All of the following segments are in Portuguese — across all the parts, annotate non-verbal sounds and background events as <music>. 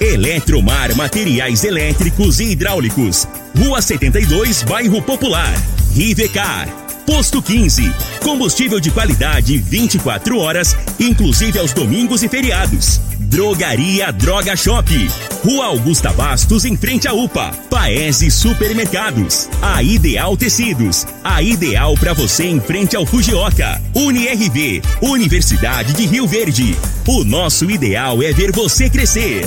Eletromar Materiais Elétricos e Hidráulicos. Rua 72, Bairro Popular. Rivecar. Posto 15. Combustível de qualidade 24 horas, inclusive aos domingos e feriados. Drogaria Droga Shop. Rua Augusta Bastos, em frente à UPA. Paese Supermercados. A Ideal Tecidos. A ideal para você em frente ao Fujioka. UniRV. Universidade de Rio Verde. O nosso ideal é ver você crescer.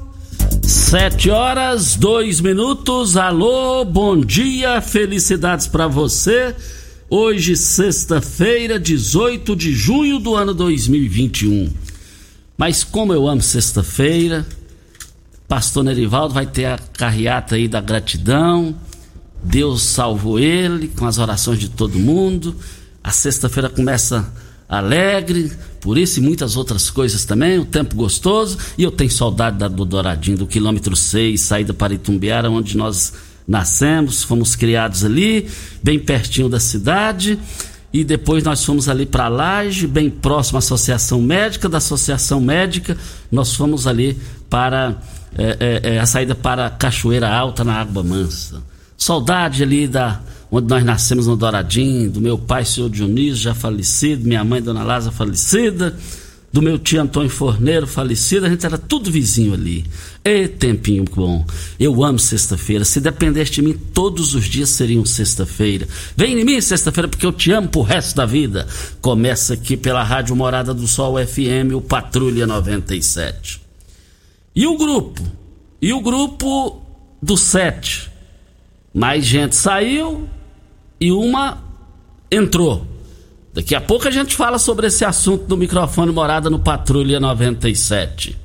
Sete horas, dois minutos. Alô, bom dia, felicidades para você. Hoje, sexta-feira, 18 de junho do ano 2021. Mas como eu amo sexta-feira, Pastor Nerivaldo vai ter a carreata aí da gratidão. Deus salvou ele com as orações de todo mundo. A sexta-feira começa alegre, por isso e muitas outras coisas também, o tempo gostoso, e eu tenho saudade da, do Douradinho, do quilômetro 6, saída para Itumbiara, onde nós nascemos, fomos criados ali, bem pertinho da cidade, e depois nós fomos ali para Laje, bem próximo à Associação Médica, da Associação Médica, nós fomos ali para é, é, a saída para Cachoeira Alta, na Água Mansa. Saudade ali da onde nós nascemos no Douradinho, do meu pai, senhor Dionísio, já falecido, minha mãe, dona Lázara, falecida, do meu tio Antônio Forneiro, falecido, a gente era tudo vizinho ali. E tempinho bom. Eu amo sexta-feira. Se dependesse de mim, todos os dias seriam sexta-feira. Vem em mim sexta-feira, porque eu te amo pro resto da vida. Começa aqui pela Rádio Morada do Sol FM, o Patrulha 97. E o grupo? E o grupo do 7? Mais gente saiu, e uma entrou. Daqui a pouco a gente fala sobre esse assunto do microfone morada no Patrulha 97.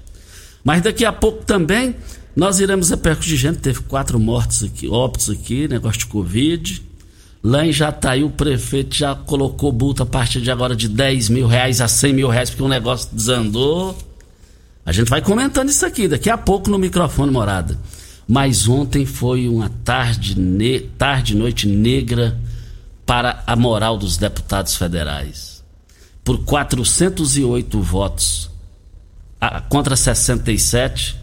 Mas daqui a pouco também nós iremos repercutir gente. Teve quatro mortes aqui, óbitos aqui, negócio de Covid. Lá em Jataí o prefeito já colocou multa a partir de agora de 10 mil reais a 100 mil reais porque o negócio desandou. A gente vai comentando isso aqui daqui a pouco no microfone morada. Mas ontem foi uma tarde, ne tarde noite negra para a moral dos deputados federais. Por 408 votos contra 67,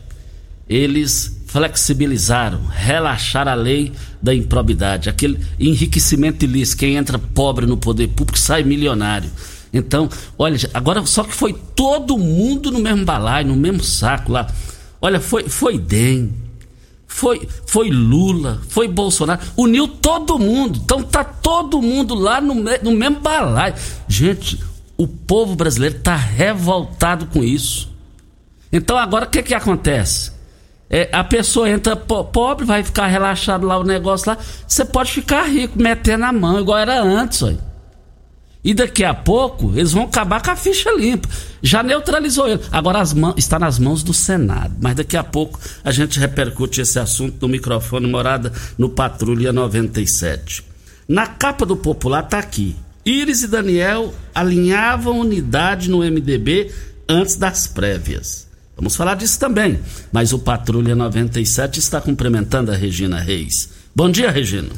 eles flexibilizaram, relaxaram a lei da improbidade, aquele enriquecimento ilícito, quem entra pobre no poder público sai milionário. Então, olha, agora só que foi todo mundo no mesmo balaio, no mesmo saco lá. Olha, foi, foi DEM, foi, foi Lula, foi Bolsonaro, uniu todo mundo. Então tá todo mundo lá no, no mesmo balaio. Gente, o povo brasileiro tá revoltado com isso. Então agora o que que acontece? É, a pessoa entra po pobre, vai ficar relaxado lá o negócio lá. Você pode ficar rico, metendo a mão, igual era antes, olha. E daqui a pouco eles vão acabar com a ficha limpa. Já neutralizou ele. Agora mãos, está nas mãos do Senado. Mas daqui a pouco a gente repercute esse assunto no microfone morada no Patrulha 97. Na capa do Popular está aqui. Iris e Daniel alinhavam unidade no MDB antes das prévias. Vamos falar disso também. Mas o Patrulha 97 está cumprimentando a Regina Reis. Bom dia, Regina.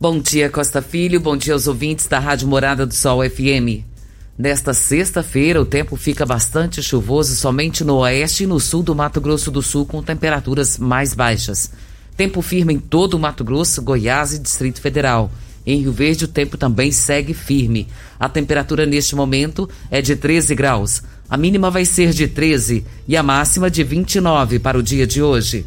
Bom dia, Costa Filho. Bom dia aos ouvintes da Rádio Morada do Sol FM. Nesta sexta-feira, o tempo fica bastante chuvoso somente no oeste e no sul do Mato Grosso do Sul, com temperaturas mais baixas. Tempo firme em todo o Mato Grosso, Goiás e Distrito Federal. Em Rio Verde, o tempo também segue firme. A temperatura neste momento é de 13 graus. A mínima vai ser de 13 e a máxima de 29 para o dia de hoje.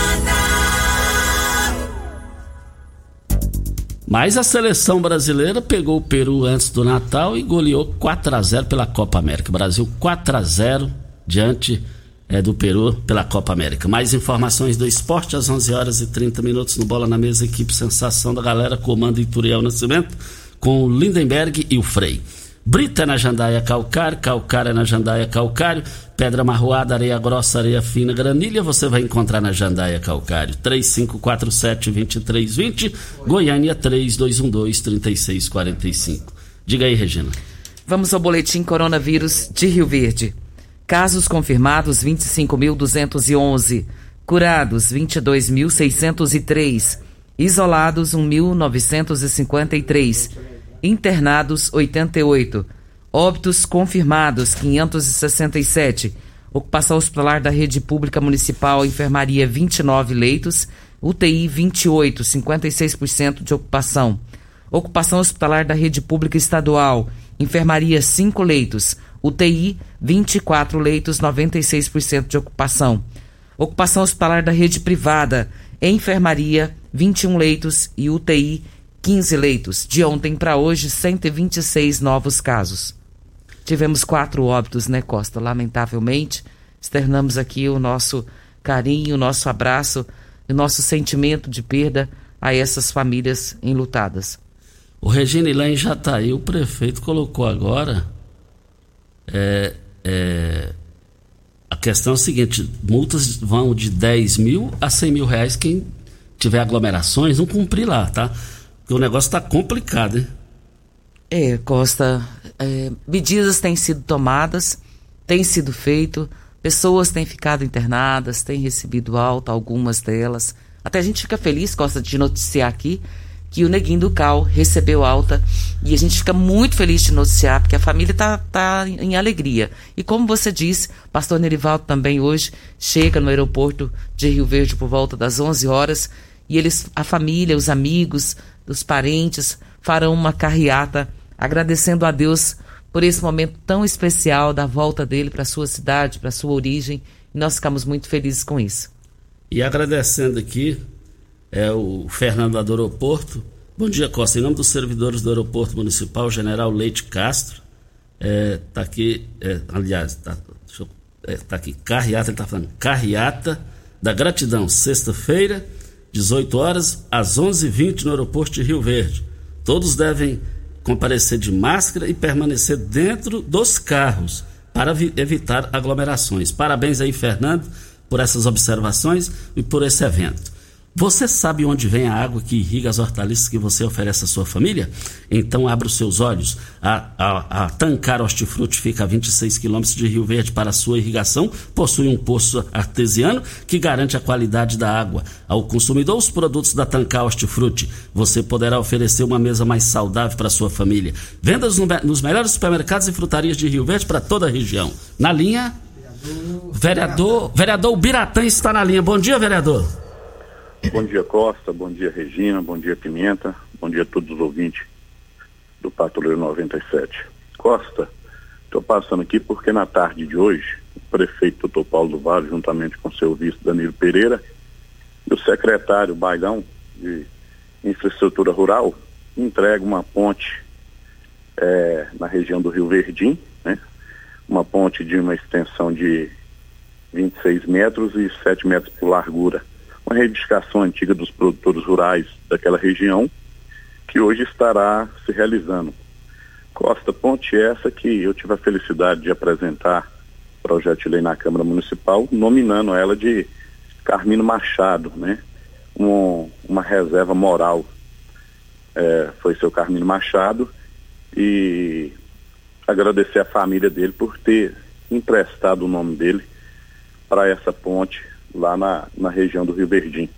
Mas a seleção brasileira pegou o Peru antes do Natal e goleou 4 a 0 pela Copa América. Brasil 4 a 0 diante é, do Peru pela Copa América. Mais informações do esporte às 11 horas e 30 minutos no Bola na Mesa, equipe Sensação da Galera, comando Ituriel Nascimento, com o Lindenberg e o Frei. Brita na jandaia calcário, calcário na jandaia calcário, pedra marroada, areia grossa, areia fina, granilha, você vai encontrar na jandaia calcário. 3547-2320, Goiânia 3212-3645. Diga aí, Regina. Vamos ao boletim coronavírus de Rio Verde. Casos confirmados 25.211, curados 22.603, isolados 1.953 internados 88, óbitos confirmados 567, ocupação hospitalar da rede pública municipal, enfermaria 29 leitos, UTI 28, 56% de ocupação. Ocupação hospitalar da rede pública estadual, enfermaria 5 leitos, UTI 24 leitos, 96% de ocupação. Ocupação hospitalar da rede privada, enfermaria 21 leitos. E UTI 15 leitos. De ontem para hoje, 126 novos casos. Tivemos quatro óbitos, né, Costa? Lamentavelmente, externamos aqui o nosso carinho, o nosso abraço, o nosso sentimento de perda a essas famílias enlutadas. O Regina lá em Jataí, o prefeito colocou agora. É, é, a questão é a seguinte: multas vão de 10 mil a 100 mil reais quem tiver aglomerações, não cumprir lá, tá? Porque o negócio está complicado, hein? É, Costa, é, medidas têm sido tomadas, tem sido feito, pessoas têm ficado internadas, têm recebido alta, algumas delas. Até a gente fica feliz, Costa, de noticiar aqui que o Neguinho do Cal recebeu alta e a gente fica muito feliz de noticiar porque a família está tá em alegria. E como você disse, pastor Nerivaldo também hoje chega no aeroporto de Rio Verde por volta das 11 horas e eles, a família, os amigos, os parentes farão uma carreata agradecendo a Deus por esse momento tão especial da volta dele para sua cidade, para sua origem, e nós ficamos muito felizes com isso. E agradecendo aqui é o Fernando do Aeroporto. Bom dia, Costa. Em nome dos servidores do Aeroporto Municipal, General Leite Castro, é, tá aqui, é, aliás, tá, eu, é, tá aqui, carreata, ele tá falando, carreata da gratidão, sexta-feira, 18 horas às 11h20 no aeroporto de Rio Verde. Todos devem comparecer de máscara e permanecer dentro dos carros para evitar aglomerações. Parabéns aí, Fernando, por essas observações e por esse evento. Você sabe onde vem a água que irriga as hortaliças que você oferece à sua família? Então abra os seus olhos. A, a, a Tancar Hortifruti fica a 26 quilômetros de Rio Verde para a sua irrigação. Possui um poço artesiano que garante a qualidade da água. Ao consumidor, os produtos da Tancar Hortifruti. Você poderá oferecer uma mesa mais saudável para a sua família. Vendas no, nos melhores supermercados e frutarias de Rio Verde para toda a região. Na linha, vereador, vereador Biratã está na linha. Bom dia, vereador. Bom dia, Costa. Bom dia, Regina. Bom dia, Pimenta. Bom dia a todos os ouvintes do Patrulheiro 97. Costa, estou passando aqui porque na tarde de hoje, o prefeito Dr. Paulo do Vale, juntamente com seu vice Danilo Pereira, e o secretário Baigão de Infraestrutura Rural, entrega uma ponte é, na região do Rio Verdim, né? uma ponte de uma extensão de 26 metros e 7 metros por largura uma reivindicação antiga dos produtores rurais daquela região, que hoje estará se realizando. Costa Ponte essa que eu tive a felicidade de apresentar projeto de lei na Câmara Municipal, nominando ela de Carmino Machado, né? um, uma reserva moral. É, foi seu Carmino Machado e agradecer a família dele por ter emprestado o nome dele para essa ponte lá na, na região do Rio Verdim.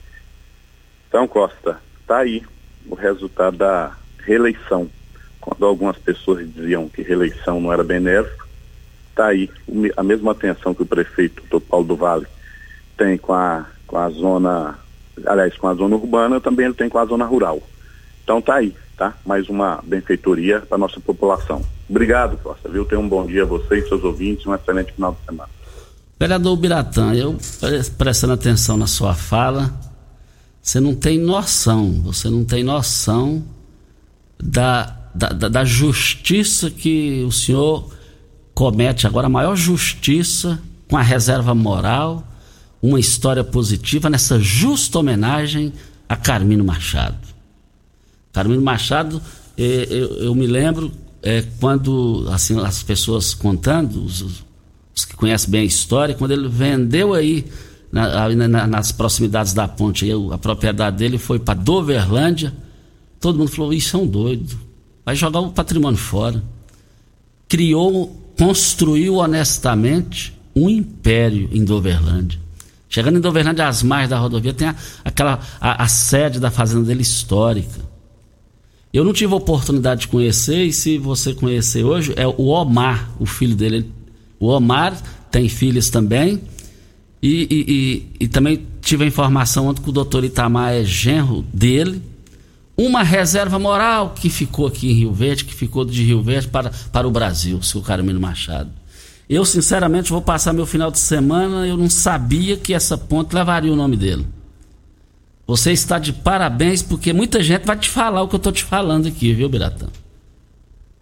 Então, Costa, tá aí o resultado da reeleição. Quando algumas pessoas diziam que reeleição não era benéfico, tá aí a mesma atenção que o prefeito Dr. Paulo do Vale tem com a, com a zona, aliás, com a zona urbana, também ele tem com a zona rural. Então tá aí, tá? Mais uma benfeitoria para nossa população. Obrigado, Costa, viu? Tenha um bom dia a você e seus ouvintes, um excelente final de semana. Vereador Biratã, eu prestando atenção na sua fala, você não tem noção, você não tem noção da, da, da justiça que o senhor comete agora, a maior justiça com a reserva moral, uma história positiva nessa justa homenagem a Carmino Machado. Carmino Machado, eh, eu, eu me lembro é, quando assim, as pessoas contando, os, os, que conhecem bem a história, quando ele vendeu aí na, na, nas proximidades da ponte, aí, a propriedade dele foi para Doverlândia, todo mundo falou, isso é um doido, vai jogar o patrimônio fora. Criou, construiu honestamente um império em Doverlândia. Chegando em Doverlândia, às margens da rodovia, tem a, aquela a, a sede da fazenda dele histórica eu não tive a oportunidade de conhecer, e se você conhecer hoje, é o Omar, o filho dele. O Omar tem filhos também. E, e, e, e também tive a informação ontem que o doutor Itamar é genro dele. Uma reserva moral que ficou aqui em Rio Verde, que ficou de Rio Verde para, para o Brasil, seu Carmino Machado. Eu, sinceramente, vou passar meu final de semana, eu não sabia que essa ponte levaria o nome dele. Você está de parabéns porque muita gente vai te falar o que eu estou te falando aqui, viu, Biratã?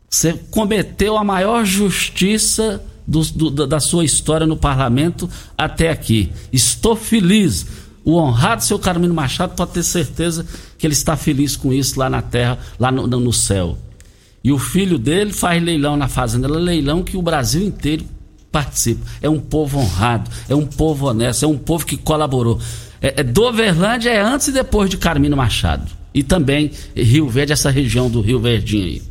Você cometeu a maior justiça do, do, da sua história no parlamento até aqui. Estou feliz. O honrado seu Carmino Machado pode ter certeza que ele está feliz com isso lá na terra, lá no, no céu. E o filho dele faz leilão na fazenda, é leilão que o Brasil inteiro participa. É um povo honrado, é um povo honesto, é um povo que colaborou. É, é, Doverlândia é antes e depois de Carmino Machado. E também Rio Verde, essa região do Rio Verdinho aí.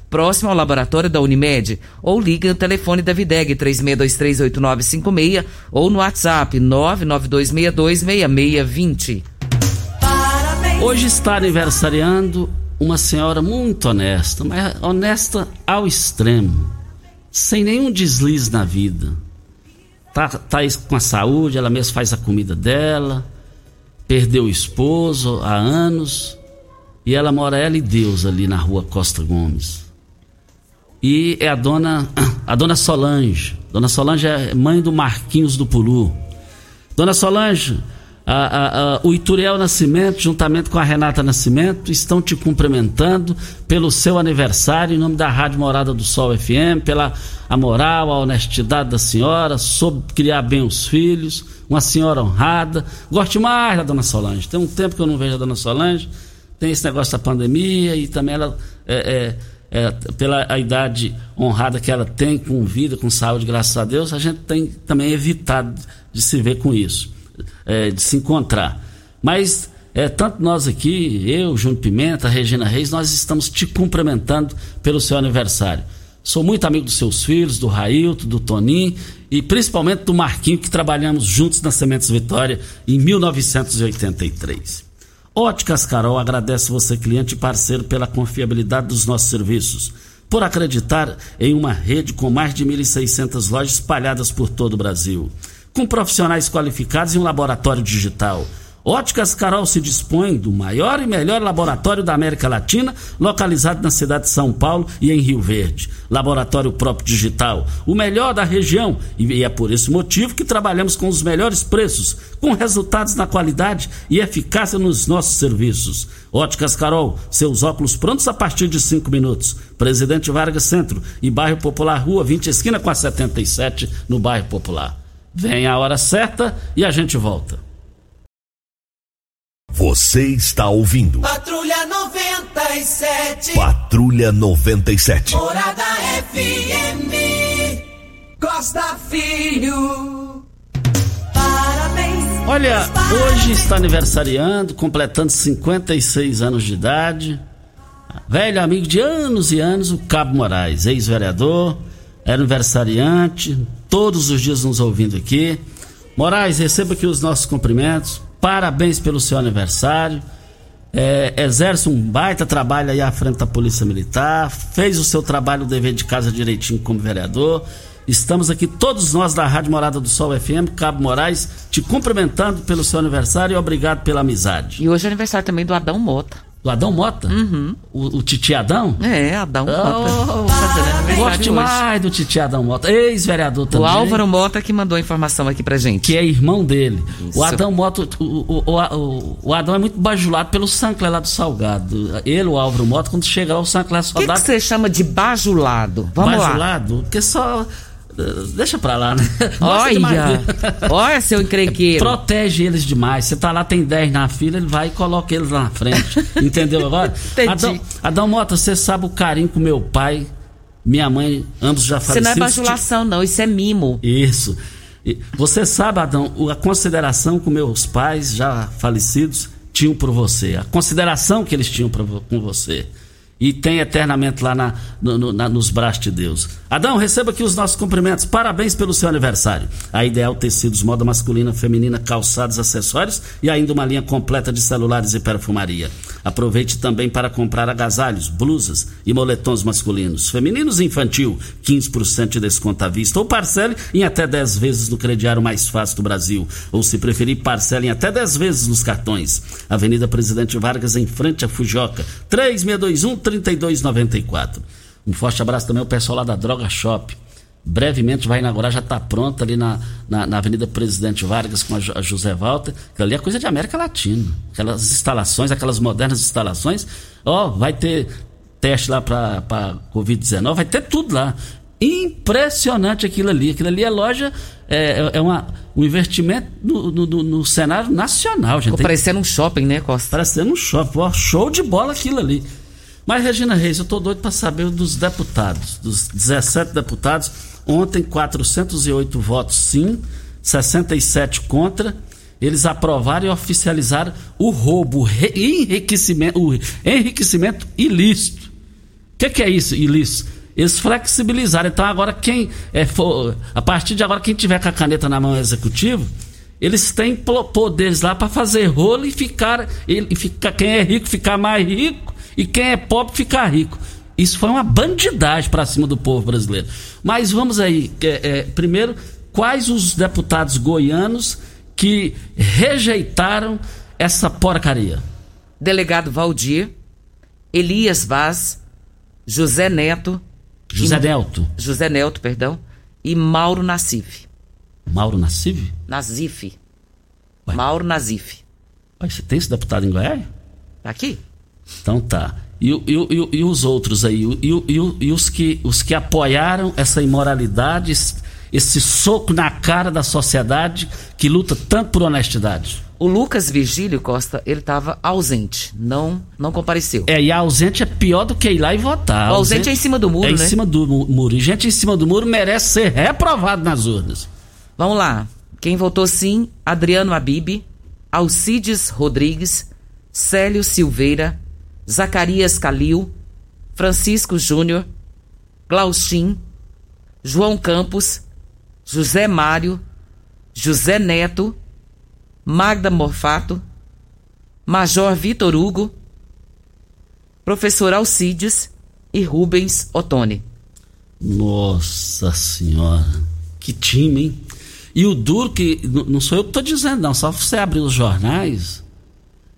próximo ao laboratório da Unimed, ou ligue no telefone da Videg 36238956 ou no WhatsApp 992626620. Hoje está aniversariando uma senhora muito honesta, mas honesta ao extremo, sem nenhum deslize na vida. Tá, tá com a saúde, ela mesma faz a comida dela, perdeu o esposo há anos e ela mora ela e Deus ali na rua Costa Gomes e é a dona a dona Solange. Dona Solange é mãe do Marquinhos do Pulu. Dona Solange, a, a, a, o Ituriel Nascimento, juntamente com a Renata Nascimento, estão te cumprimentando pelo seu aniversário, em nome da Rádio Morada do Sol FM, pela a moral, a honestidade da senhora, soube criar bem os filhos, uma senhora honrada. Gosto mais da Dona Solange. Tem um tempo que eu não vejo a Dona Solange, tem esse negócio da pandemia e também ela é, é é, pela a idade honrada que ela tem, com vida, com saúde, graças a Deus, a gente tem também evitado de se ver com isso, é, de se encontrar. Mas é, tanto nós aqui, eu, Júnior Pimenta, Regina Reis, nós estamos te cumprimentando pelo seu aniversário. Sou muito amigo dos seus filhos, do Railton, do Toninho e principalmente do Marquinho, que trabalhamos juntos na Sementes Vitória em 1983. Óticas Carol agradece você, cliente e parceiro, pela confiabilidade dos nossos serviços, por acreditar em uma rede com mais de 1.600 lojas espalhadas por todo o Brasil, com profissionais qualificados e um laboratório digital. Óticas Carol se dispõe do maior e melhor laboratório da América Latina, localizado na cidade de São Paulo e em Rio Verde. Laboratório próprio digital, o melhor da região, e é por esse motivo que trabalhamos com os melhores preços, com resultados na qualidade e eficácia nos nossos serviços. Óticas Carol, seus óculos prontos a partir de cinco minutos. Presidente Vargas Centro e Bairro Popular Rua 20, esquina com a 77, no Bairro Popular. Vem a hora certa e a gente volta. Você está ouvindo. Patrulha 97. Patrulha 97. Morada FM. Costa Filho. Parabéns. Olha, hoje está aniversariando, completando 56 anos de idade. Velho amigo de anos e anos, o Cabo Moraes, ex-vereador, é aniversariante, todos os dias nos ouvindo aqui. Moraes, receba aqui os nossos cumprimentos Parabéns pelo seu aniversário. É, exerce um baita trabalho aí à frente da Polícia Militar. Fez o seu trabalho, o dever de casa direitinho como vereador. Estamos aqui, todos nós da Rádio Morada do Sol FM, Cabo Moraes, te cumprimentando pelo seu aniversário e obrigado pela amizade. E hoje é aniversário também do Adão Mota. Do Adão Mota? Uhum. O, o Titi Adão? É, Adão Oh, Mota. Fazendo aniversário Gosto hoje. demais do Titi Adão Mota, ex-vereador também. O Álvaro Mota que mandou a informação aqui pra gente. que é irmão dele. Isso. O Adão Mota, o, o, o, o- o Adão é muito bajulado pelo Sancler lá do Salgado. Ele, o Álvaro Mota, quando chega lá, o Sancler O só que dá que você chama de bajulado? Vamos lá. bajulado, porque só. Deixa pra lá, né? <laughs> Olha, olha seu encrenqueiro. Protege eles demais. Você tá lá, tem 10 na fila, ele vai e coloca eles lá na frente. <laughs> Entendeu agora? Adão, Adão Mota, você sabe o carinho com meu pai, minha mãe, ambos já Isso falecidos. não é bajulação, não, isso é mimo. Isso. Você sabe, Adão, a consideração que meus pais já falecidos tinham por você, a consideração que eles tinham pra com você. E tem eternamente lá na- no- no- na- nos braços de Deus. Adão, receba aqui os nossos cumprimentos. Parabéns pelo seu aniversário. A Ideal Tecidos, moda masculina, feminina, calçados, acessórios e ainda uma linha completa de celulares e perfumaria. Aproveite também para comprar agasalhos, blusas e moletons masculinos, femininos e infantil. 15% de desconto à vista ou parcele em até 10 vezes no crediário mais fácil do Brasil. Ou se preferir, parcele em até 10 vezes nos cartões. Avenida Presidente Vargas, em frente à Fujoca. 3621-3294. Um forte abraço também ao pessoal lá da Droga Shop. Brevemente vai inaugurar, já está pronta ali na, na, na Avenida Presidente Vargas com a, a José Walter. Ali é coisa de América Latina. Aquelas instalações, aquelas modernas instalações. Ó, vai ter teste lá para Covid-19, vai ter tudo lá. Impressionante aquilo ali. Aquilo ali é loja, é, é- é uma, um investimento no, no- no- cenário nacional, gente. Ficou parecendo um shopping, né, Costa? Parecendo um shopping, ó, show de bola aquilo ali. Mas, Regina Reis, eu tô doido para saber dos deputados, dos 17 deputados. Ontem, 408 votos sim, 67 contra. Eles aprovaram e oficializaram o roubo, o enriquecimento, o enriquecimento ilícito. O que, que é isso, ilícito? Eles flexibilizaram. Então, agora, quem é, for, a partir de agora, quem tiver com a caneta na mão executivo, eles têm poderes lá para fazer rolo e ficar, e, e ficar. Quem é rico ficar mais rico e quem é pobre ficar rico. Isso foi uma bandidagem para cima do povo brasileiro. Mas vamos aí. é, é, primeiro, quais os deputados goianos que rejeitaram essa porcaria? Delegado Valdir, Elias Vaz, José Neto, José E- Nelto, José Neto, perdão, e Mauro Nassif. Mauro Nassif? Ué. Mauro. Ué, Você tem esse deputado em Goiás? Tá aqui? Então tá. E, e e e os outros aí? E, os, que, os que apoiaram essa imoralidade, esse, soco na cara da sociedade que luta tanto por honestidade? O Lucas Virgílio Costa, ele estava ausente, não não compareceu. É, e ausente é pior do que ir lá e votar. O ausente é em cima do muro, é em né? cima do mu- muro. E gente em cima do muro merece ser reprovado nas urnas. Vamos lá. Quem votou sim, Adriano Abib, Alcides Rodrigues, Célio Silveira, Zacarias Calil, Francisco Júnior, Glaustin, João Campos, José Mário, José Neto, Magda Morfato, Major Vitor Hugo, Professor Alcides e Rubens Ottoni. Nossa senhora, que time, hein? E o duro que. Não sou eu que estou dizendo, não. Só você abrir os jornais.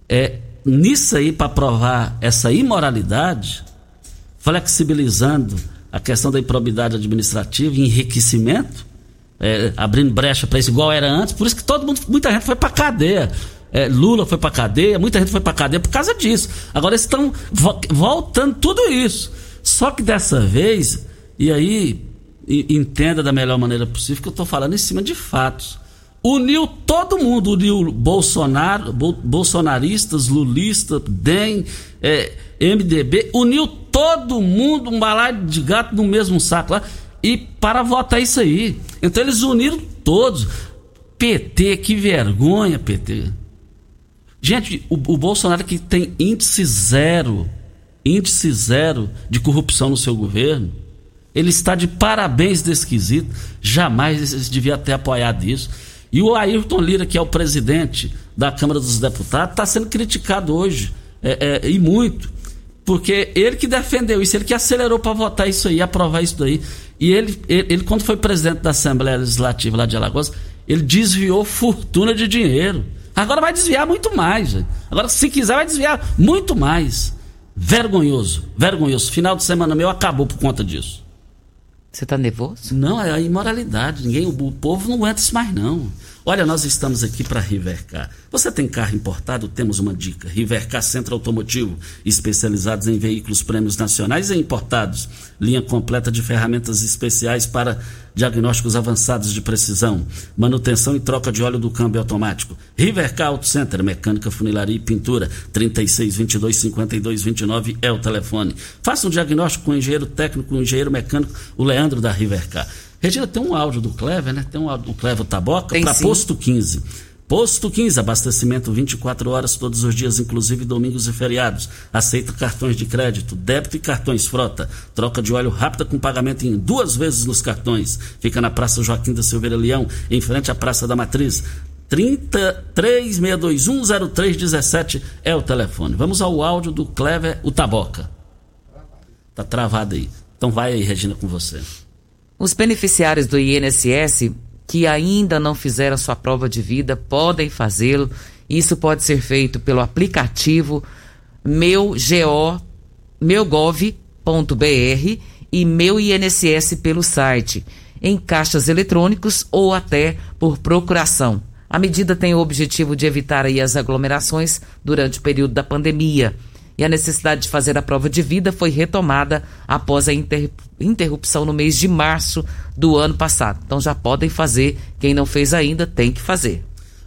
É, nisso aí, para provar essa imoralidade, flexibilizando a questão da improbidade administrativa, enriquecimento, é, abrindo brecha para isso, igual era antes. Por isso que todo mundo, muita gente foi para cadeia. É, Lula foi para cadeia, muita gente foi para cadeia por causa disso. Agora estão vo voltando tudo isso. Só que dessa vez, e aí entenda da melhor maneira possível que eu estou falando em cima de fatos. Uniu todo mundo, uniu Bolsonaro, bolsonaristas, lulistas, DEM, é, MDB, uniu todo mundo, um balaio de gato no mesmo saco lá, e para votar isso aí. Então eles uniram todos. PT, que vergonha, PT. Gente, o, o Bolsonaro que tem índice zero, índice zero de corrupção no seu governo, ele está de parabéns desse. Jamais devia ter apoiado isso. E o Ayrton Lira, que é o presidente da Câmara dos Deputados, está sendo criticado hoje, é, é, e muito. Porque ele que defendeu isso, ele que acelerou para votar isso aí, aprovar isso daí. E ele, ele, ele, quando foi presidente da Assembleia Legislativa lá de Alagoas, ele desviou fortuna de dinheiro. Agora vai desviar muito mais. Agora, se quiser, vai desviar muito mais. Vergonhoso, vergonhoso. Final de semana meu acabou por conta disso. Você está nervoso? Não, é a imoralidade. Ninguém, o, povo não aguenta isso mais, não. Olha, nós estamos aqui para Rivercar. Você tem carro importado? Temos uma dica. Rivercar Centro Automotivo, especializados em veículos prêmios nacionais e importados. Linha completa de ferramentas especiais para diagnósticos avançados de precisão, manutenção e troca de óleo do câmbio automático. Rivercar Auto Center, mecânica, funilaria e pintura. 36 22 52 29 é o telefone. Faça um diagnóstico com o engenheiro técnico, o engenheiro mecânico, o Leandro da Rivercar. Regina, tem um áudio do Clever, né? Tem um áudio do Clever Taboca para Posto 15. Posto 15, abastecimento 24 horas todos os dias, inclusive domingos e feriados. Aceita cartões de crédito, débito e cartões frota. Troca de óleo rápida com pagamento em duas vezes nos cartões. Fica na Praça Joaquim da Silveira Leão, em frente à Praça da Matriz. 33610317 é o telefone. Vamos ao áudio do Clever, o Taboca. Tá travado aí. Então vai aí, Regina, com você. Os beneficiários do INSS que ainda não fizeram sua prova de vida podem fazê-lo. Isso pode ser feito pelo aplicativo meu.go, meugov.br e meu INSS pelo site, em caixas eletrônicos ou até por procuração. A medida tem o objetivo de evitar as aglomerações durante o período da pandemia e a necessidade de fazer a prova de vida foi retomada após a inter... interrupção no mês de março do ano passado. Então já podem fazer, quem não fez ainda tem que fazer.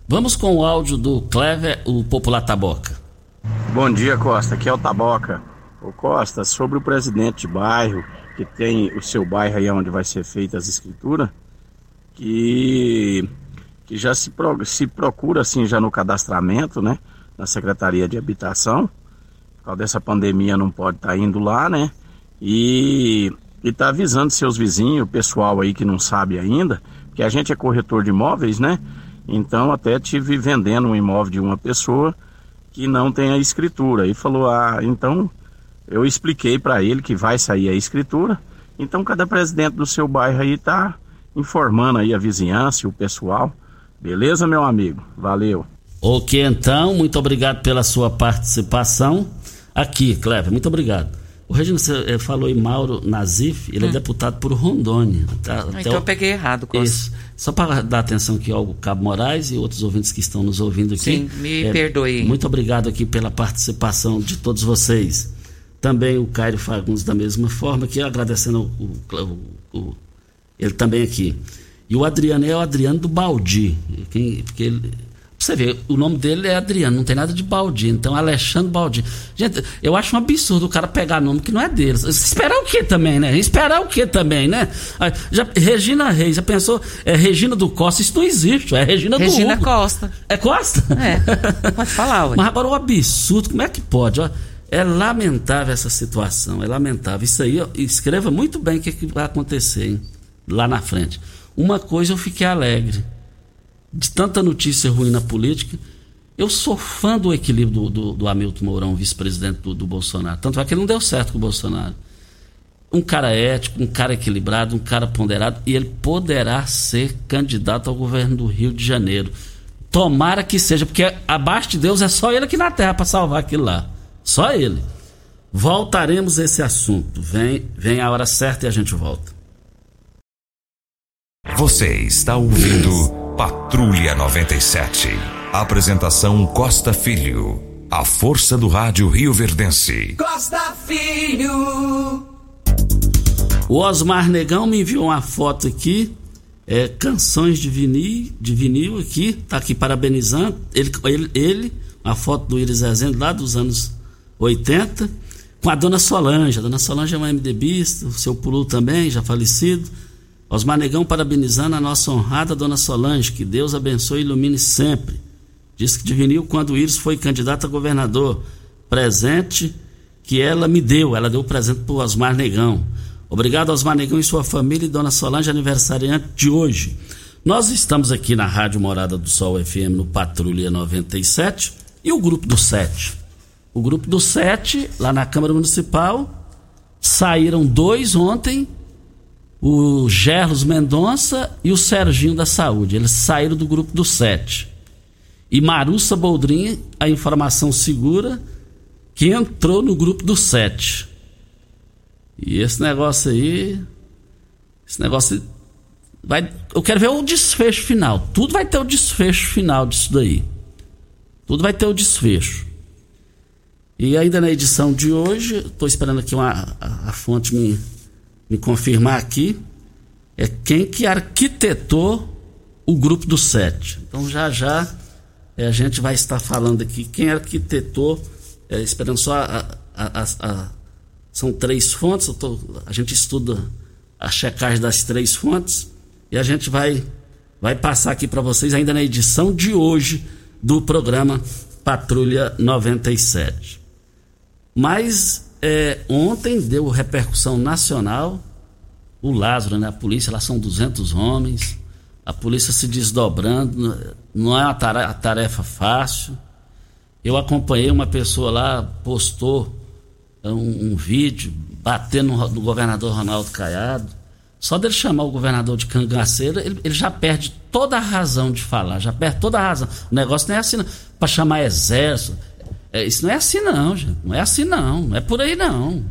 Vamos com o áudio do Clever, o popular Taboca. Bom dia, Costa. Aqui é o Taboca. Ô Costa, sobre o presidente de bairro, que tem o seu bairro aí onde vai ser feita as escrituras, que, que já se, pro... se procura assim já no cadastramento, né? Na Secretaria de Habitação causa dessa pandemia não pode estar tá indo lá, né? E está avisando seus vizinhos, o pessoal aí que não sabe ainda, que a gente é corretor de imóveis, né? Então até tive vendendo um imóvel de uma pessoa que não tem a escritura. E falou: "Ah, então eu expliquei para ele que vai sair a escritura. Então cada presidente do seu bairro aí tá informando aí a vizinhança, o pessoal. Beleza, meu amigo? Valeu. Ok, então, muito obrigado pela sua participação. Aqui, Cleber, muito obrigado. O Regina, você eh, falou em Mauro Nazif, ele é hum. é deputado por Rondônia. Tá, então eu peguei errado, Costa. Isso. Só para dar atenção aqui ao Cabo Moraes e outros ouvintes que estão nos ouvindo aqui. Sim, me é, perdoe. Muito obrigado aqui pela participação de todos vocês. Também o Cairo Fagundes da mesma forma, que agradecendo o, o, o, ele também aqui. E o Adriano é o Adriano do Baldi, quem, porque ele, você vê, o nome dele é Adriano, não tem nada de Baldi. Então, Alexandre Baldi. Gente, eu acho um absurdo o cara pegar nome que não é dele. Esperar o que também, né? Esperar o que também, né? Já, Regina Reis, já pensou? É Regina do Costa, isso não existe. É Regina, Regina do Hugo. Costa. É Costa? É. Pode falar, ué. <laughs> Mas agora o absurdo, como é que pode? Ó, é lamentável essa situação, é lamentável. Isso aí, ó, escreva muito bem o que, é que vai acontecer hein? lá na frente. Uma coisa eu fiquei alegre de tanta notícia ruim na política. Eu sou fã do equilíbrio do, do, do Hamilton Mourão, vice-presidente do, do, Bolsonaro. Tanto é que ele não deu certo com o Bolsonaro. um cara ético, um cara equilibrado, um cara ponderado, e ele poderá ser candidato ao governo do Rio de Janeiro. Tomara que seja, porque abaixo de Deus é só ele aqui na terra para salvar aquilo lá. Só ele. Voltaremos a esse assunto. Vem, vem a hora certa e a gente volta. Você está ouvindo Patrulha 97. Apresentação Costa Filho. A força do rádio Rio Verdense. Costa Filho. O Osmar Negão me enviou uma foto aqui, é, canções de vinil, de vinil aqui, tá aqui parabenizando. Ele, ele, ele uma foto do Iris Rezende lá dos anos 80, com a dona Solange. A dona Solange é uma MDBista, o seu Pulu também, já falecido. Osmar Negão parabenizando a nossa honrada dona Solange, que Deus abençoe e ilumine sempre. Diz que diviniu quando o Iris foi candidato a governador. Presente que ela me deu, ela deu o presente para Osmar Negão. Obrigado, Osmar Negão e sua família e dona Solange, aniversariante de hoje. Nós estamos aqui na Rádio Morada do Sol FM no Patrulha 97 e o grupo do 7. O grupo do 7, lá na Câmara Municipal, saíram dois ontem o Gerlos Mendonça e o Serginho da Saúde. Eles saíram do grupo do sete. E Marussa Boldrin, a informação segura, que entrou no grupo do sete. E esse negócio aí. Esse negócio. Vai, eu quero ver o desfecho final. Tudo vai ter o desfecho final disso daí. Tudo vai ter o desfecho. E ainda na edição de hoje, estou esperando aqui uma, a, a fonte me me confirmar aqui, é quem que arquitetou o grupo do sete. Então já já é, a gente vai estar falando aqui quem arquitetou, é, esperando só a, a, a, são três fontes, tô, a gente estuda a checagem das três fontes e a gente vai vai passar aqui para vocês ainda na edição de hoje do programa Patrulha 97. Mas é, ontem deu repercussão nacional. O Lázaro, né? A polícia, lá são 200 homens. A polícia se desdobrando. Não é uma tarefa, fácil. Eu acompanhei uma pessoa lá, postou um, um vídeo batendo no, no, governador Ronaldo Caiado. Só dele chamar o governador de cangaceiro, ele, ele, já perde toda a razão de falar, já perde toda a razão. O negócio não é assim, para chamar exército. É, isso não é assim não, gente. Não é assim não. Não é por aí não.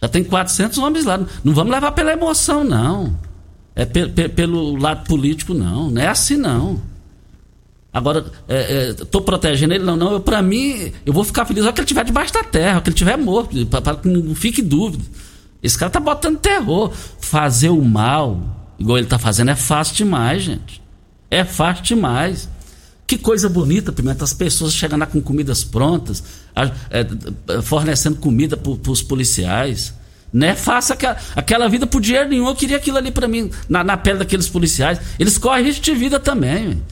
Já tem 400 homens lá. Não vamos levar pela emoção, não. É pe pe pelo lado político, não. Não é assim, não. Agora, estou é, é, protegendo ele, não, não. Para mim, eu vou ficar feliz só que ele estiver debaixo da terra, que ele estiver morto, para que não fique dúvida. Esse cara tá botando terror. Fazer o mal, igual ele tá fazendo, é fácil demais, gente. É fácil demais. Que coisa bonita, Pimenta, as pessoas chegando lá com comidas prontas, é, fornecendo comida para os policiais. Não é fácil aquela, aquela vida por dinheiro nenhum. Eu queria aquilo ali para mim, na, na pele daqueles policiais. Eles correm risco de vida também.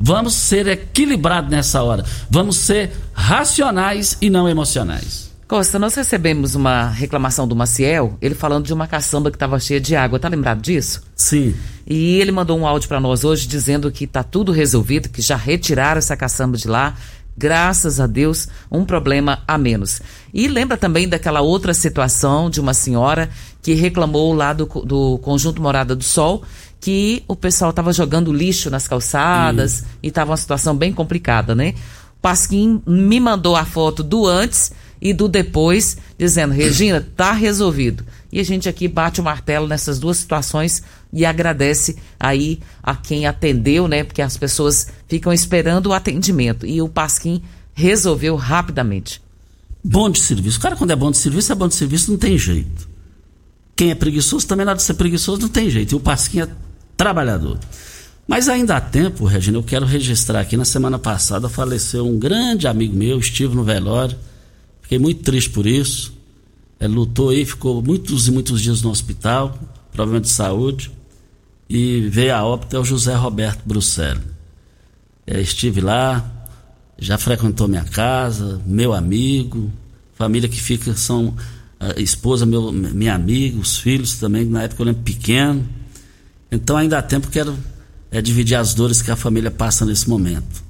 Vamos ser equilibrados nessa hora. Vamos ser racionais e não emocionais. Costa, nós recebemos uma reclamação do Maciel, ele falando de uma caçamba que estava cheia de água. Tá lembrado disso? Sim. E ele mandou um áudio para nós hoje dizendo que tá tudo resolvido, que já retiraram essa caçamba de lá. Graças a Deus, um problema a menos. E lembra também daquela outra situação de uma senhora que reclamou lá do, do Conjunto Morada do Sol que o pessoal estava jogando lixo nas calçadas e estava uma situação bem complicada, né? Pasquim me mandou a foto do antes e do depois, dizendo: Regina, tá resolvido. E a gente aqui bate o martelo nessas duas situações e agradece aí a quem atendeu, né? Porque as pessoas ficam esperando o atendimento. E o Pasquim resolveu rapidamente. Bom de serviço. O cara, quando é bom de serviço, é bom de serviço, não tem jeito. Quem é preguiçoso também nada de ser preguiçoso, não tem jeito. E o Pasquim é trabalhador. Mas ainda há tempo, Regina, eu quero registrar aqui. Na semana passada faleceu um grande amigo meu, estive no velório Fiquei muito triste por isso. Ele lutou aí, ficou muitos e muitos dias no hospital, problema de saúde. E veio a óbito é o José Roberto Bruxelles. É, estive lá, já frequentou minha casa, meu amigo, família que fica, são a esposa, meu, minha amiga, os filhos também, na época eu lembro pequeno. Então ainda há tempo quero é, dividir as dores que a família passa nesse momento.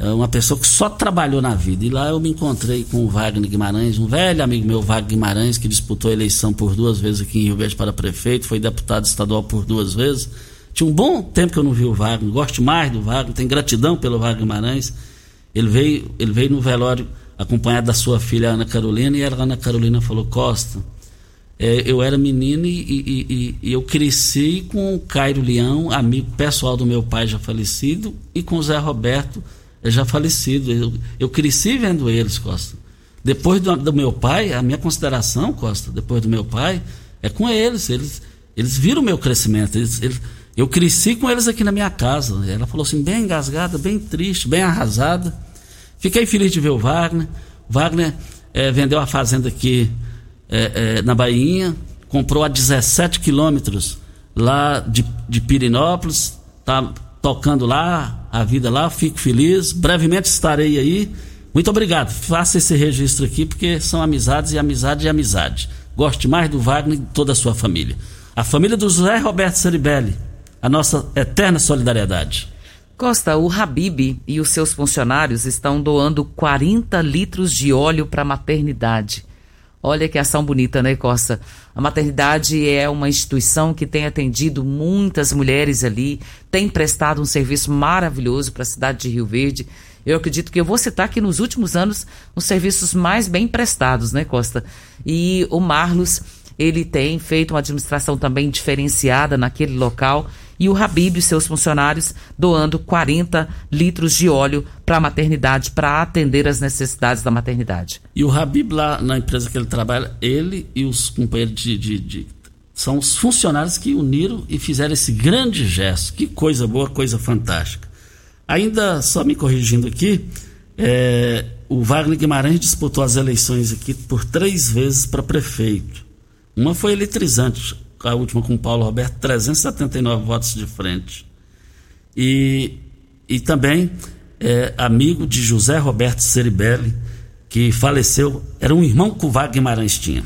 É uma pessoa que só trabalhou na vida. E lá eu me encontrei com o Wagner Guimarães, um velho amigo meu, Wagner Guimarães, que disputou a eleição por duas vezes aqui em Rio Verde para prefeito, foi deputado estadual por duas vezes. Tinha um bom tempo que eu não vi o Wagner, gosto mais do Wagner, tenho gratidão pelo Wagner Guimarães. Ele veio, ele veio no velório acompanhado da sua filha Ana Carolina, e a Ana Carolina falou: Costa, é, eu era menino e, e, e, e, eu cresci com o Cairo Leão, amigo pessoal do meu pai já falecido, e com o Zé Roberto já falecido. Eu, eu cresci vendo eles, Costa. Depois do, do, meu pai, a minha consideração, Costa, depois do meu pai, é com eles. Eles, eles viram o meu crescimento. Eles, eles, eu cresci com eles aqui na minha casa. Ela falou assim, bem engasgada, bem triste, bem arrasada. Fiquei feliz de ver o Wagner. Wagner é, vendeu a fazenda aqui é, é, na Bahia, comprou a 17 quilômetros lá de, de Pirinópolis, tá tocando lá, a vida lá, fico feliz. Brevemente estarei aí. Muito obrigado. Faça esse registro aqui, porque são amizades e amizade e amizade. Goste mais do Wagner e de toda a sua família. A família do José Roberto Ceribelli, a nossa eterna solidariedade. Costa, o Habib e os seus funcionários estão doando 40 litros de óleo para a maternidade. Olha que ação bonita, né, Costa? A maternidade é uma instituição que tem atendido muitas mulheres ali, tem prestado um serviço maravilhoso para a cidade de Rio Verde. Eu acredito que eu vou citar aqui nos últimos anos os serviços mais bem prestados, né, Costa? E o Marlos, ele tem feito uma administração também diferenciada naquele local e o Habib e seus funcionários doando 40 litros de óleo para a maternidade, para atender as necessidades da maternidade. E o Habib, lá na empresa que ele trabalha, ele e os companheiros de, de, de são os funcionários que uniram e fizeram esse grande gesto. Que coisa boa, coisa fantástica. Ainda só me corrigindo aqui, é, o Wagner Guimarães disputou as eleições aqui por três vezes para prefeito. Uma foi eletrizante, a última com Paulo Roberto, 379 votos de frente. E, e também é, amigo de José Roberto Ceribelli, que faleceu, era um irmão que o Wagner Guimarães tinha.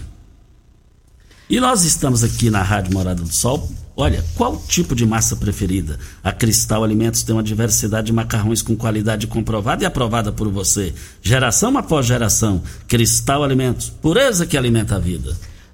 E nós estamos aqui na Rádio Morada do Sol. Olha, qual tipo de massa preferida? A Cristal Alimentos tem uma diversidade de macarrões com qualidade comprovada e aprovada por você. Geração após geração. Cristal Alimentos, pureza que alimenta a vida.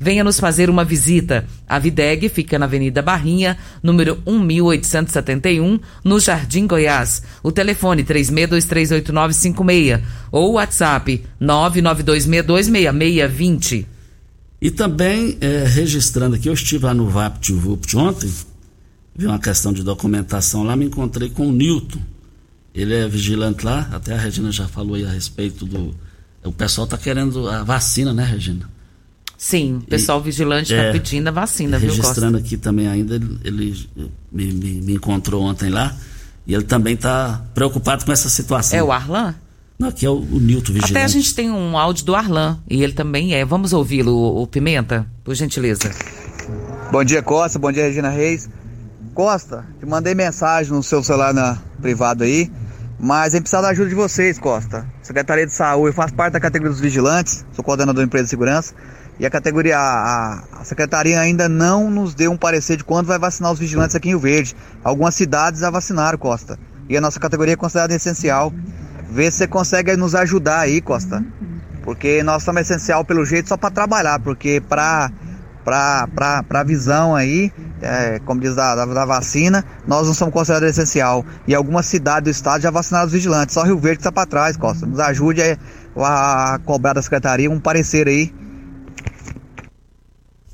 Venha nos fazer uma visita. A Videg fica na Avenida Barrinha, número 1871, no Jardim Goiás. O telefone 36238956 ou WhatsApp 992626620. E também, é, registrando aqui, eu estive lá no VAPT VUPT ontem, vi uma questão de documentação lá, me encontrei com o Newton. Ele é vigilante lá, até a Regina já falou aí a respeito do. O pessoal está querendo a vacina, né, Regina? Sim, o pessoal e, vigilante está é, pedindo a vacina, viu, Registrando aqui também ainda, ele, ele me, me, me, encontrou ontem lá e ele também está preocupado com essa situação. É o Arlan? Não, aqui é o, o Nilton Vigilante. Até a gente tem um áudio do Arlan e ele também é. Vamos ouvi-lo, o, o Pimenta, por gentileza. Bom dia, Costa. Bom dia, Regina Reis. Costa, te mandei mensagem no seu celular na privado aí, mas a gente precisa da ajuda de vocês, Costa. Secretaria de Saúde, eu faço parte da categoria dos vigilantes, sou coordenador da empresa de segurança. E a categoria, a, a, secretaria ainda não nos deu um parecer de quando vai vacinar os vigilantes aqui em Rio Verde. Algumas cidades já vacinaram, Costa. E a nossa categoria é considerada essencial. Vê se você consegue nos ajudar aí, Costa. Porque nós somos essencial pelo jeito só para trabalhar, porque para para a visão aí, é, como diz da, da, da, vacina, nós não somos considerados essencial. E algumas cidades do estado já vacinaram os vigilantes. Só Rio Verde está para trás, Costa. Nos ajude a, a cobrar da secretaria um parecer aí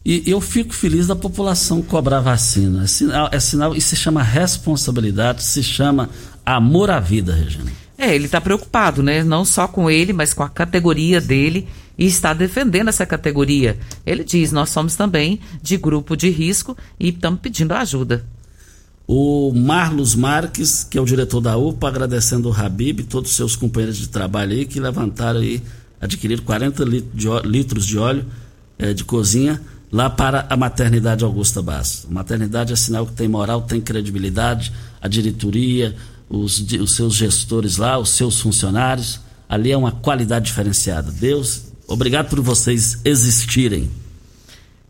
e eu fico feliz da população cobrar vacina. É sinal, é sinal isso se chama responsabilidade, se chama amor à vida, Regina. É, ele está preocupado, né? Não só com ele, mas com a categoria dele e está defendendo essa categoria. Ele diz: nós somos também de grupo de risco e estamos pedindo ajuda. O Marlos Marques, que é o diretor da UPA, agradecendo o Habib e todos os seus companheiros de trabalho aí que levantaram aí, adquiriram 40 litros de óleo é, de cozinha lá para a maternidade Augusta Bastos. A maternidade é sinal que tem moral, tem credibilidade, a diretoria, os, os seus gestores lá, os seus funcionários. Ali é uma qualidade diferenciada. Deus, obrigado por vocês existirem.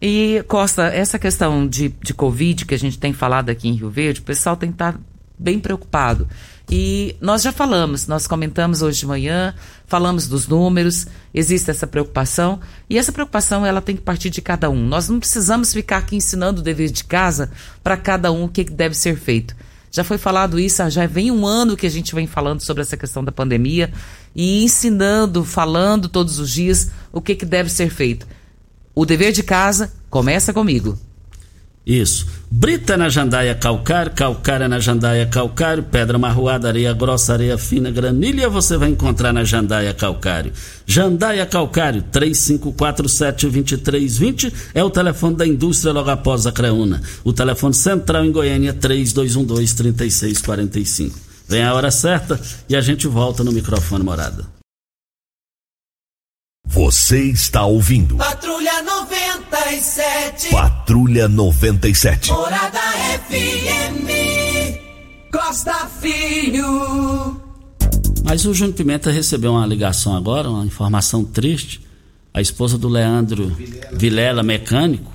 E, Costa, essa questão de, de Covid que a gente tem falado aqui em Rio Verde, o pessoal tem estar bem preocupado. E nós já falamos, nós comentamos hoje de manhã, falamos dos números, existe essa preocupação, e essa preocupação ela tem que partir de cada um. Nós não precisamos ficar aqui ensinando o dever de casa para cada um o que deve ser feito. Já foi falado isso, já vem um ano que a gente vem falando sobre essa questão da pandemia e ensinando, falando todos os dias o que, que deve ser feito. O dever de casa começa comigo. Isso. Brita na jandaia calcário, calcária na jandaia calcário, pedra marroada, areia grossa, areia fina, granilha você vai encontrar na jandaia calcário. Jandaia calcário, 3547-2320 é o telefone da indústria logo após a Creuna. O telefone central em Goiânia, 3212-3645. Vem a hora certa e a gente volta no microfone morada. Você está ouvindo. Patrulha 97. Patrulha 97. Morada FM. Costa Filho. Mas o Júnior Pimenta recebeu uma ligação agora, uma informação triste. A esposa do Leandro Vilela, Vilela mecânico,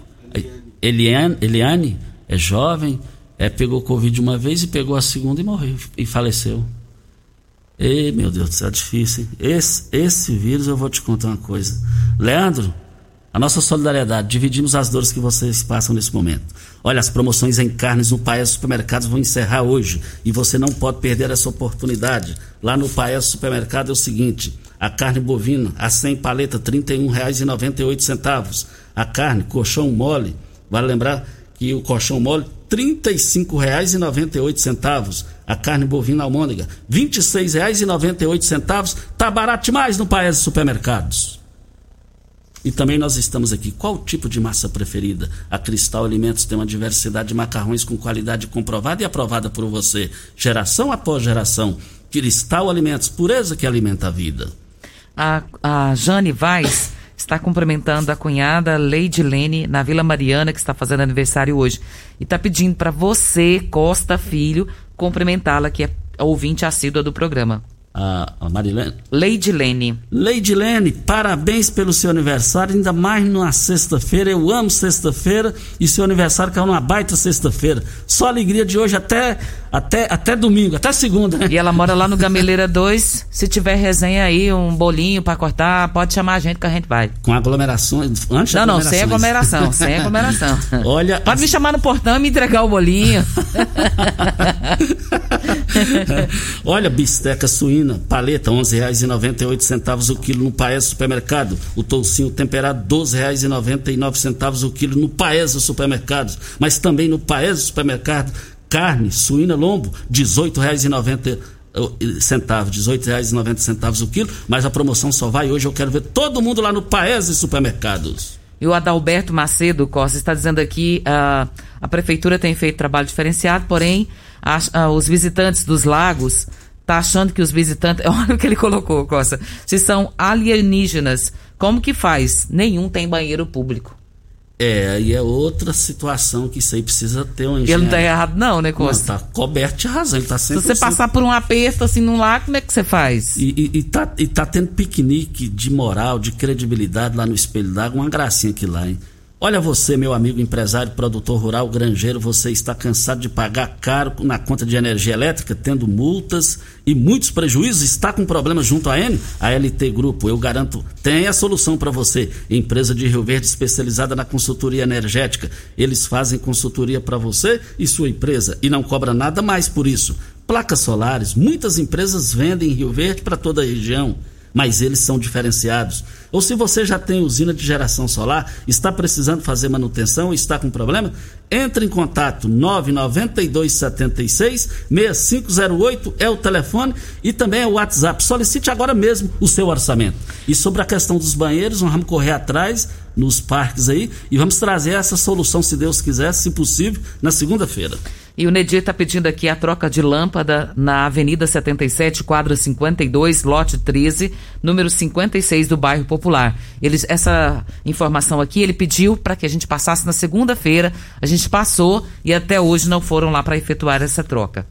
Eliane, Eliane, é jovem, é, pegou Covid uma vez e pegou a segunda e morreu e faleceu. Ei, meu Deus do céu, é difícil. Hein? Esse, esse vírus, eu vou te contar uma coisa. Leandro, a nossa solidariedade, dividimos as dores que vocês passam nesse momento. Olha, as promoções em carnes no Paes Supermercados vão encerrar hoje e você não pode perder essa oportunidade. Lá no Paes Supermercado é o seguinte: a carne bovina, a 100 paleta, R$ 31,98. A carne, colchão mole, vale lembrar que o colchão mole, R$ 35,98 a carne bovina almôndega, R$ 26,98. Tá barato demais no Paes Supermercados. E também nós estamos aqui. Qual o tipo de massa preferida? A Cristal Alimentos tem uma diversidade de macarrões com qualidade comprovada e aprovada por você, geração após geração. Cristal Alimentos, pureza que alimenta a vida. A, a Jane Vaz <coughs> está cumprimentando a cunhada Leide Lene na Vila Mariana, que está fazendo aniversário hoje. E está pedindo para você, Costa Filho, cumprimentá-la, que é ouvinte assídua do programa. A, a Marilene? Leide Lene. Parabéns pelo seu aniversário, ainda mais numa sexta-feira. Eu amo sexta-feira e seu aniversário caiu numa baita sexta-feira. Só alegria de hoje até, até, até domingo, até segunda, né? E ela mora lá no Gameleira 2. Se tiver resenha aí, um bolinho para cortar, pode chamar a gente que a gente vai. Com aglomerações, antes Não, não, sem aglomeração, sem aglomeração. <laughs> Olha, pode me chamar no portão e me entregar o bolinho. <laughs> <laughs> Olha, bisteca suína, paleta, R$ 11,98 o quilo no Paes Supermercado. O toucinho temperado, R$ 12,99 o quilo no Paes Supermercados. Mas também no Paes Supermercado, carne suína lombo, R$ 18,90 centavos, R$ 18,90 o quilo, mas a promoção só vai hoje. Eu quero ver todo mundo lá no Paese Supermercados. E o Adalberto Macedo Costa está dizendo aqui: uh, a prefeitura tem feito trabalho diferenciado, porém, a, a, os visitantes dos lagos tá achando que os visitantes. <laughs> Olha o que ele colocou, Costa. Se são alienígenas, como que faz? Nenhum tem banheiro público. É, aí é outra situação que isso aí precisa ter um engenheiro. Ele não tá errado não, né, Costa? Não, tá coberto de razão, ele tá sempre... Se você passar por um aperto assim num lago, como é que você faz? E, e, e, tá, e tá tendo piquenique de moral, de credibilidade lá no Espelho d'Água, uma gracinha aqui lá, hein? Olha você, meu amigo empresário, produtor rural, granjeiro, você está cansado de pagar caro na conta de energia elétrica, tendo multas e muitos prejuízos? Está com problemas junto à N? A LT Grupo, eu garanto, tem a solução para você. Empresa de Rio Verde especializada na consultoria energética. Eles fazem consultoria para você e sua empresa e não cobra nada mais por isso. Placas solares, muitas empresas vendem em Rio Verde para toda a região mas eles são diferenciados. Ou se você já tem usina de geração solar, está precisando fazer manutenção, está com problema, entre em contato 99276 6508 é o telefone e também é o WhatsApp. Solicite agora mesmo o seu orçamento. E sobre a questão dos banheiros, nós vamos correr atrás nos parques aí e vamos trazer essa solução, se Deus quiser, se possível, na segunda-feira. E o Nedir está pedindo aqui a troca de lâmpada na Avenida 77, quadra 52, lote 13, número 56 do bairro Popular. Eles, essa informação aqui ele pediu para que a gente passasse na segunda-feira. A gente passou e até hoje não foram lá para efetuar essa troca.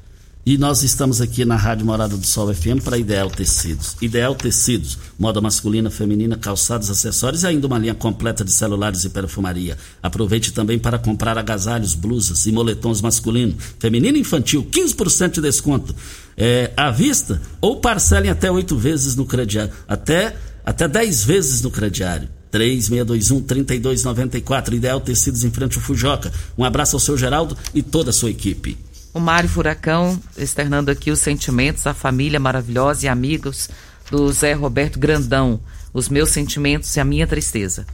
E nós estamos aqui na Rádio Morada do Sol FM para Ideal Tecidos. Ideal Tecidos, moda masculina, feminina, calçados, acessórios e ainda uma linha completa de celulares e perfumaria. Aproveite também para comprar agasalhos, blusas e moletons masculino, feminino e infantil, 15% de desconto é, à vista ou parcelem até oito vezes no crediário, até, até 10 vezes no crediário. 3621-3294, Ideal Tecidos em frente ao Fujoca. Um abraço ao seu Geraldo e toda a sua equipe. O Mário Furacão externando aqui os sentimentos à família maravilhosa e amigos do Zé Roberto Grandão, os meus sentimentos e a minha tristeza.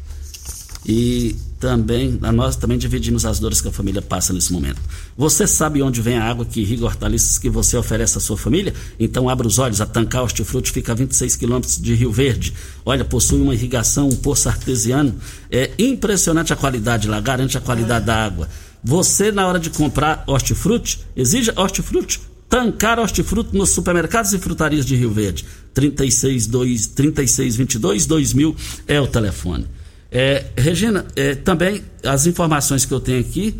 E também, nós também dividimos as dores que a família passa nesse momento. Você sabe onde vem a água que irriga hortaliças que você oferece à sua família? Então abra os olhos, a Tancar Hortifruti fica a 26 quilômetros de Rio Verde. Olha, possui uma irrigação, um poço artesiano. É impressionante a qualidade lá, garante a qualidade da água. Você, na hora de comprar hortifruti, exija hortifruti, tancar hortifruti nos supermercados e frutarias de Rio Verde. 3622 3622 2000 é o telefone. É, Regina, é, também as informações que eu tenho aqui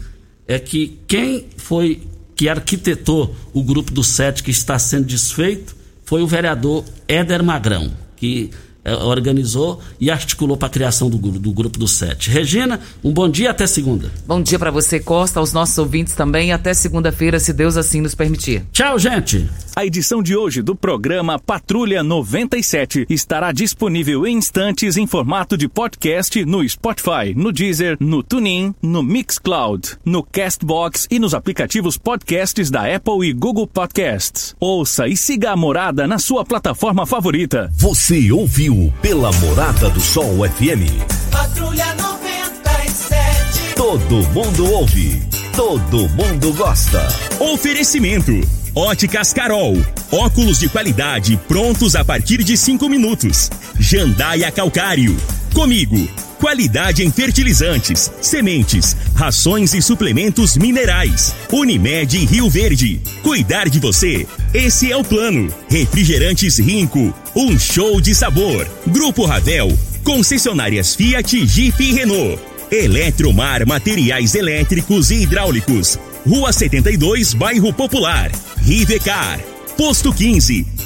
é que quem foi que arquitetou o grupo do sete que está sendo desfeito foi o vereador Éder Magrão, que organizou e articulou para a criação do, do grupo do Sete. Regina, um bom dia até segunda. Bom dia para você, Costa, aos nossos ouvintes também. Até segunda-feira, se Deus assim nos permitir. Tchau, gente. A edição de hoje do programa Patrulha 97 estará disponível em instantes em formato de podcast no Spotify, no Deezer, no TuneIn, no Mixcloud, no Castbox e nos aplicativos podcasts da Apple e Google Podcasts. Ouça e siga a morada na sua plataforma favorita. Você ouviu pela Morada do Sol FM. Patrulha 97. Todo mundo ouve, todo mundo gosta. Oferecimento. Óticas Carol. Óculos de qualidade prontos a partir de cinco minutos. Jandaia Calcário. Comigo. Qualidade em fertilizantes, sementes, rações e suplementos minerais. Unimed Rio Verde. Cuidar de você. Esse é o plano. Refrigerantes Rinco. Um show de sabor. Grupo Ravel. Concessionárias Fiat, Jeep e Renault. Eletromar Materiais Elétricos e Hidráulicos. Rua 72, Bairro Popular. Rivecar. Posto 15.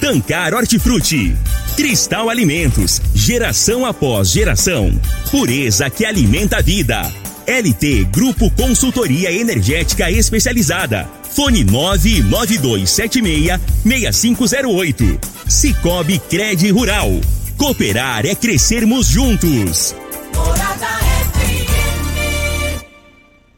Tancar Hortifruti. Cristal Alimentos. Geração após geração. Pureza que alimenta a vida. LT Grupo Consultoria Energética Especializada. Fone 99276-6508. Cicobi Cred Rural. Cooperar é crescermos juntos.